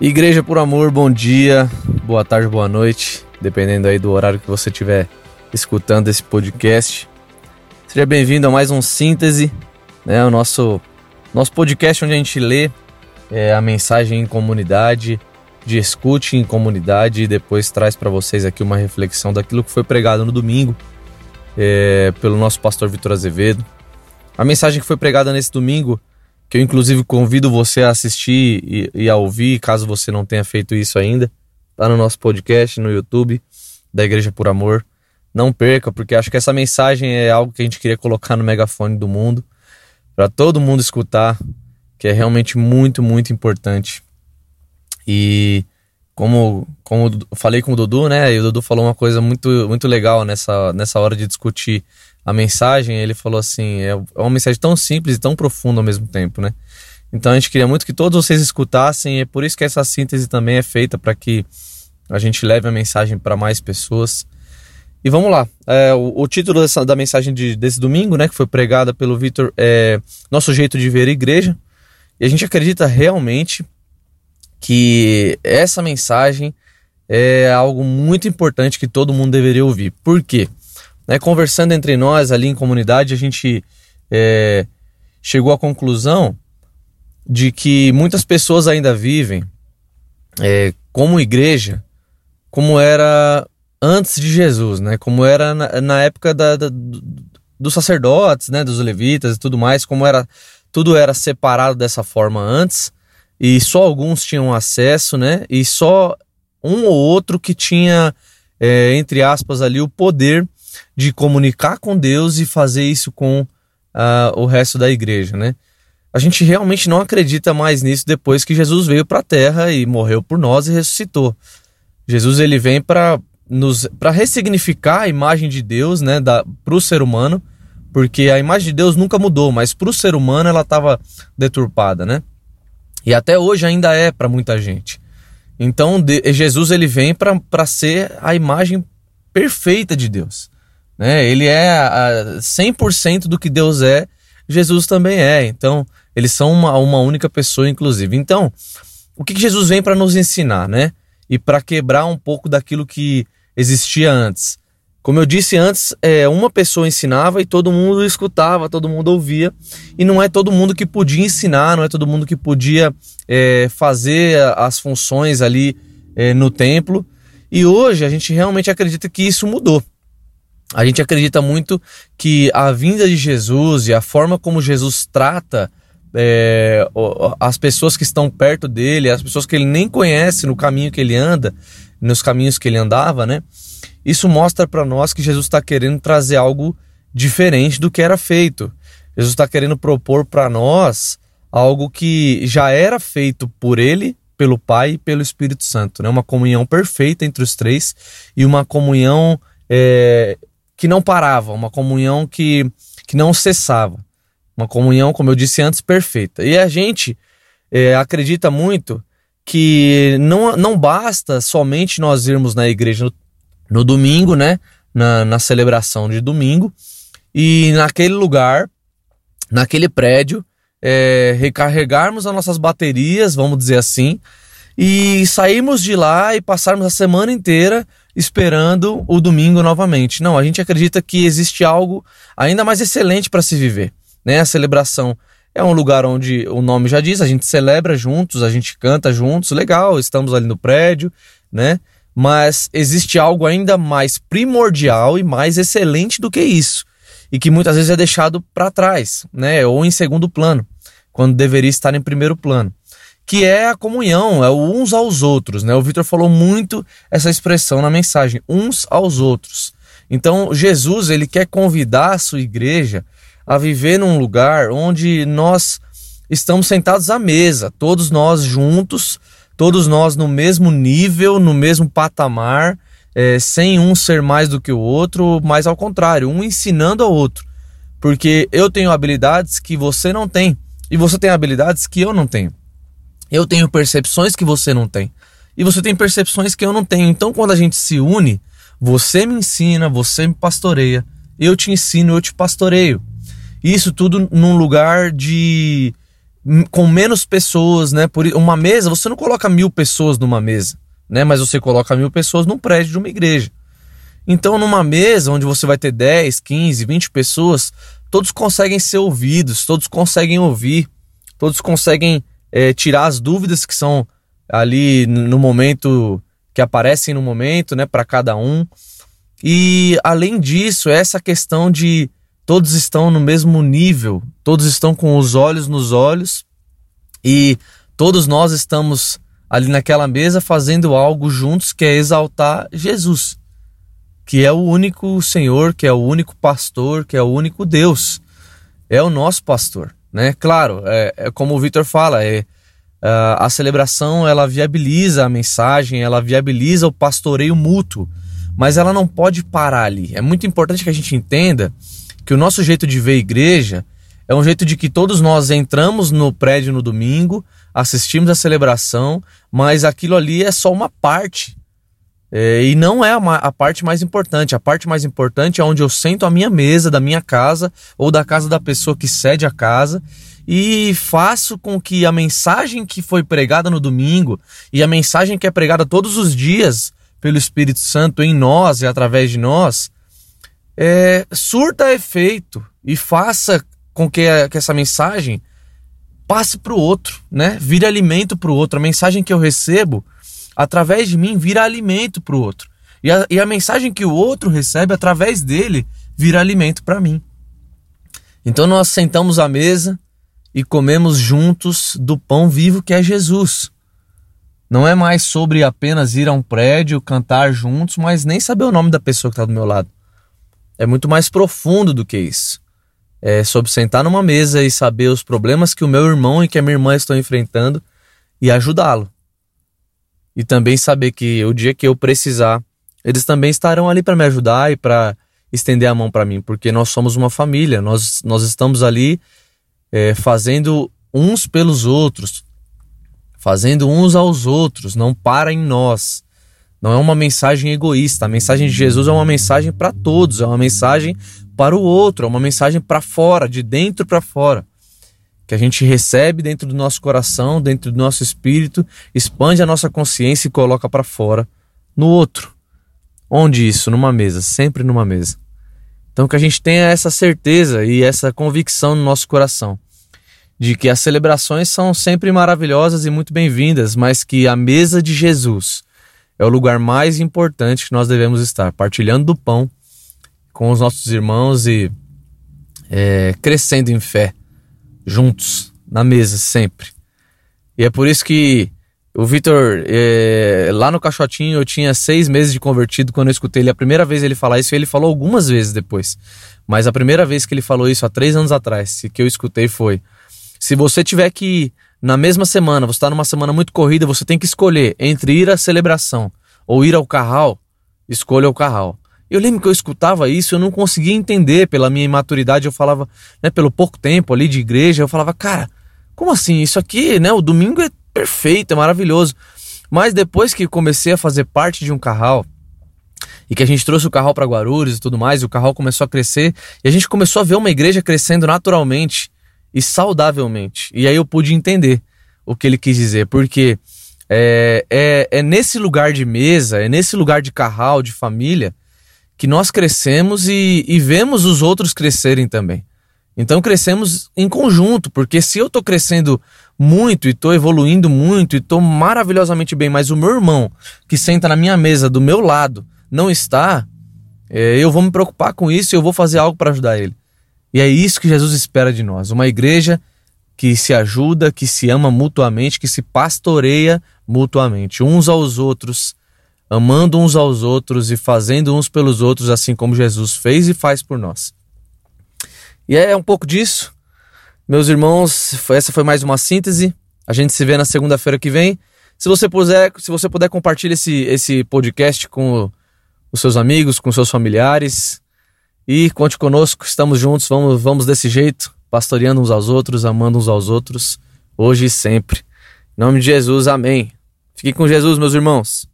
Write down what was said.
Igreja por Amor, bom dia, boa tarde, boa noite, dependendo aí do horário que você estiver escutando esse podcast. Seja bem-vindo a mais um Síntese, né, o nosso, nosso podcast onde a gente lê é, a mensagem em comunidade, de escute em comunidade e depois traz para vocês aqui uma reflexão daquilo que foi pregado no domingo é, pelo nosso pastor Vitor Azevedo. A mensagem que foi pregada nesse domingo que eu inclusive convido você a assistir e, e, a ouvir, caso você não tenha feito isso ainda. Tá no nosso podcast no YouTube da Igreja por Amor. Não perca, porque acho que essa mensagem é algo que a gente queria colocar no megafone do mundo para todo mundo escutar, que é realmente muito, muito importante. E como, como falei com o Dudu, né? E o Dudu falou uma coisa muito, muito legal nessa, nessa hora de discutir a mensagem, ele falou assim: é, é uma mensagem tão simples e tão profunda ao mesmo tempo, né? Então a gente queria muito que todos vocês escutassem, e é por isso que essa síntese também é feita para que a gente leve a mensagem para mais pessoas. E vamos lá. É, o, o, título dessa, da mensagem de, desse domingo, né, que foi pregada pelo Vitor, é Nosso Jeito de Ver a Igreja. E a gente acredita realmente que essa mensagem é algo muito importante que todo mundo deveria ouvir. Por quê? Né, conversando entre nós ali em comunidade, a gente é, chegou à conclusão de que muitas pessoas ainda vivem é, como igreja, como era antes de Jesus, né? Como era na, na época da, da, dos sacerdotes, né? Dos levitas e tudo mais, como era tudo era separado dessa forma antes e só alguns tinham acesso, né? E só um ou outro que tinha, é, entre aspas, ali o poder de comunicar com Deus e fazer isso com uh, o resto da igreja, né? A gente realmente não acredita mais nisso depois que Jesus veio para a Terra e morreu por nós e ressuscitou. Jesus ele vem para nos para ressignificar a imagem de Deus, né, para o ser humano, porque a imagem de Deus nunca mudou, mas para o ser humano ela estava deturpada, né? E até hoje ainda é para muita gente. Então de, Jesus ele vem para ser a imagem perfeita de Deus. Né? Ele é a 100% do que Deus é, Jesus também é. Então, eles são uma, uma única pessoa, inclusive. Então, o que, que Jesus vem para nos ensinar, né? E para quebrar um pouco daquilo que existia antes. Como eu disse antes, é, uma pessoa ensinava e todo mundo escutava, todo mundo ouvia, e não é todo mundo que podia ensinar, não é todo mundo que podia é, fazer as funções ali é, no templo. E hoje a gente realmente acredita que isso mudou. A gente acredita muito que a vinda de Jesus e a forma como Jesus trata é, as pessoas que estão perto dele, as pessoas que ele nem conhece no caminho que ele anda, nos caminhos que ele andava, né? Isso mostra para nós que Jesus está querendo trazer algo diferente do que era feito. Jesus está querendo propor para nós algo que já era feito por ele, pelo Pai e pelo Espírito Santo, né? Uma comunhão perfeita entre os três e uma comunhão é, que não parava, uma comunhão que, que não cessava. Uma comunhão, como eu disse antes, perfeita. E a gente é, acredita muito que não, não basta somente nós irmos na igreja no, domingo, né? Na, na celebração de domingo, e naquele lugar, naquele prédio, é, recarregarmos as nossas baterias, vamos dizer assim, e sairmos de lá e passarmos a semana inteira esperando o domingo novamente. Não, a gente acredita que existe algo ainda mais excelente para se viver. Né? A celebração é um lugar onde o nome já diz, a gente celebra juntos, a gente canta juntos, legal, estamos ali no prédio, né? Mas existe algo ainda mais primordial e mais excelente do que isso, e que muitas vezes é deixado para trás, né? Ou em segundo plano, quando deveria estar em primeiro plano que é a comunhão, é o uns aos outros, né? O Vitor falou muito essa expressão na mensagem, uns aos outros. Então, Jesus, ele quer convidar a sua igreja a viver num lugar onde nós estamos sentados à mesa, todos nós juntos, todos nós no mesmo nível, no mesmo patamar, é, sem um ser mais do que o outro, mas ao contrário, um ensinando ao outro. Porque eu tenho habilidades que você não tem, e você tem habilidades que eu não tenho. Eu tenho percepções que você não tem. E você tem percepções que eu não tenho. Então, quando a gente se une, você me ensina, você me pastoreia, eu te ensino, eu te pastoreio. Isso tudo num lugar de com menos pessoas, né? Por uma mesa, você não coloca mil pessoas numa mesa, né? Mas você coloca mil pessoas num prédio de uma igreja. Então, numa mesa onde você vai ter 10, 15, 20 pessoas, todos conseguem ser ouvidos, todos conseguem ouvir, todos conseguem é, tirar as dúvidas que são ali no momento que aparecem no momento, né, para cada um. E além disso, essa questão de todos estão no mesmo nível, todos estão com os olhos nos olhos e todos nós estamos ali naquela mesa fazendo algo juntos que é exaltar Jesus, que é o único Senhor, que é o único pastor, que é o único Deus, é o nosso pastor, né? Claro, é, é como o Vitor fala, é Uh, a celebração ela viabiliza a mensagem, ela viabiliza o pastoreio mútuo, mas ela não pode parar ali. É muito importante que a gente entenda que o nosso jeito de ver igreja é um jeito de que todos nós entramos no prédio no domingo, assistimos a celebração, mas aquilo ali é só uma parte. É, e não é a, a, parte mais importante. A parte mais importante é onde eu sento a minha mesa da minha casa ou da casa da pessoa que cede a casa e faço com que a mensagem que foi pregada no domingo e a mensagem que é pregada todos os dias pelo Espírito Santo em nós e através de nós é, surta efeito e faça com que, a, que essa mensagem passe para o outro, né? Vire alimento para o outro. A mensagem que eu recebo através de mim vira alimento para o outro. E a, e a mensagem que o outro recebe através dele vira alimento para mim. Então nós sentamos à mesa, e comemos juntos do pão vivo que é Jesus. Não é mais sobre apenas ir a um prédio, cantar juntos, mas nem saber o nome da pessoa que está do meu lado. É muito mais profundo do que isso. É sobre sentar numa mesa e saber os problemas que o meu irmão e que a minha irmã estão enfrentando e ajudá-lo. E também saber que o dia que eu precisar, eles também estarão ali para me ajudar e para estender a mão para mim, porque nós somos uma família, nós, nós estamos ali é, fazendo uns pelos outros, fazendo uns aos outros, não para em nós. Não é uma mensagem egoísta. A mensagem de Jesus é uma mensagem para todos, é uma mensagem para o outro, é uma mensagem para fora, de dentro para fora. Que a gente recebe dentro do nosso coração, dentro do nosso espírito, expande a nossa consciência e coloca para fora no outro. Onde isso? Numa mesa, sempre numa mesa. Então que a gente tenha essa certeza e essa convicção no nosso coração de que as celebrações são sempre maravilhosas e muito bem-vindas, mas que a mesa de Jesus é o lugar mais importante que nós devemos estar, partilhando do pão com os nossos irmãos e é, crescendo em fé, juntos, na mesa, sempre. E é por isso que o Vitor, é, lá no Caixotinho, eu tinha seis meses de convertido quando eu escutei ele a primeira vez ele falar isso, e ele falou algumas vezes depois. Mas a primeira vez que ele falou isso, há três anos atrás, que eu escutei foi: se você tiver que, na mesma semana, você está numa semana muito corrida, você tem que escolher entre ir à celebração ou ir ao carral, escolha o carral. Eu lembro que eu escutava isso, eu não conseguia entender pela minha imaturidade, eu falava, né, pelo pouco tempo ali de igreja, eu falava, cara, como assim? Isso aqui, né, o domingo é perfeito, é maravilhoso. Mas depois que comecei a fazer parte de um carral, e que a gente trouxe o carral para Guarulhos e tudo mais, e o carral começou a crescer, e a gente começou a ver uma igreja crescendo naturalmente e saudavelmente. E aí eu pude entender o que ele quis dizer, porque é, é, é nesse lugar de mesa, é nesse lugar de carral, de família, que nós crescemos e, e vemos os outros crescerem também. Então crescemos em conjunto, porque se eu estou crescendo muito e estou evoluindo muito e estou maravilhosamente bem, mas o meu irmão que senta na minha mesa do meu lado não está, é, eu vou me preocupar com isso e eu vou fazer algo para ajudar ele. E é isso que Jesus espera de nós, uma igreja que se ajuda, que se ama mutuamente, que se pastoreia mutuamente, uns aos outros, amando uns aos outros e fazendo uns pelos outros, assim como Jesus fez e faz por nós. E é um pouco disso. Meus irmãos, essa foi mais uma síntese. A gente se vê na segunda-feira que vem. Se você puder, se você puder compartilhar esse, esse podcast com os seus amigos, com seus familiares. E conte conosco, estamos juntos, vamos, vamos desse jeito, pastoreando uns aos outros, amando uns aos outros, hoje e sempre. Em nome de Jesus, amém. Fique com Jesus, meus irmãos.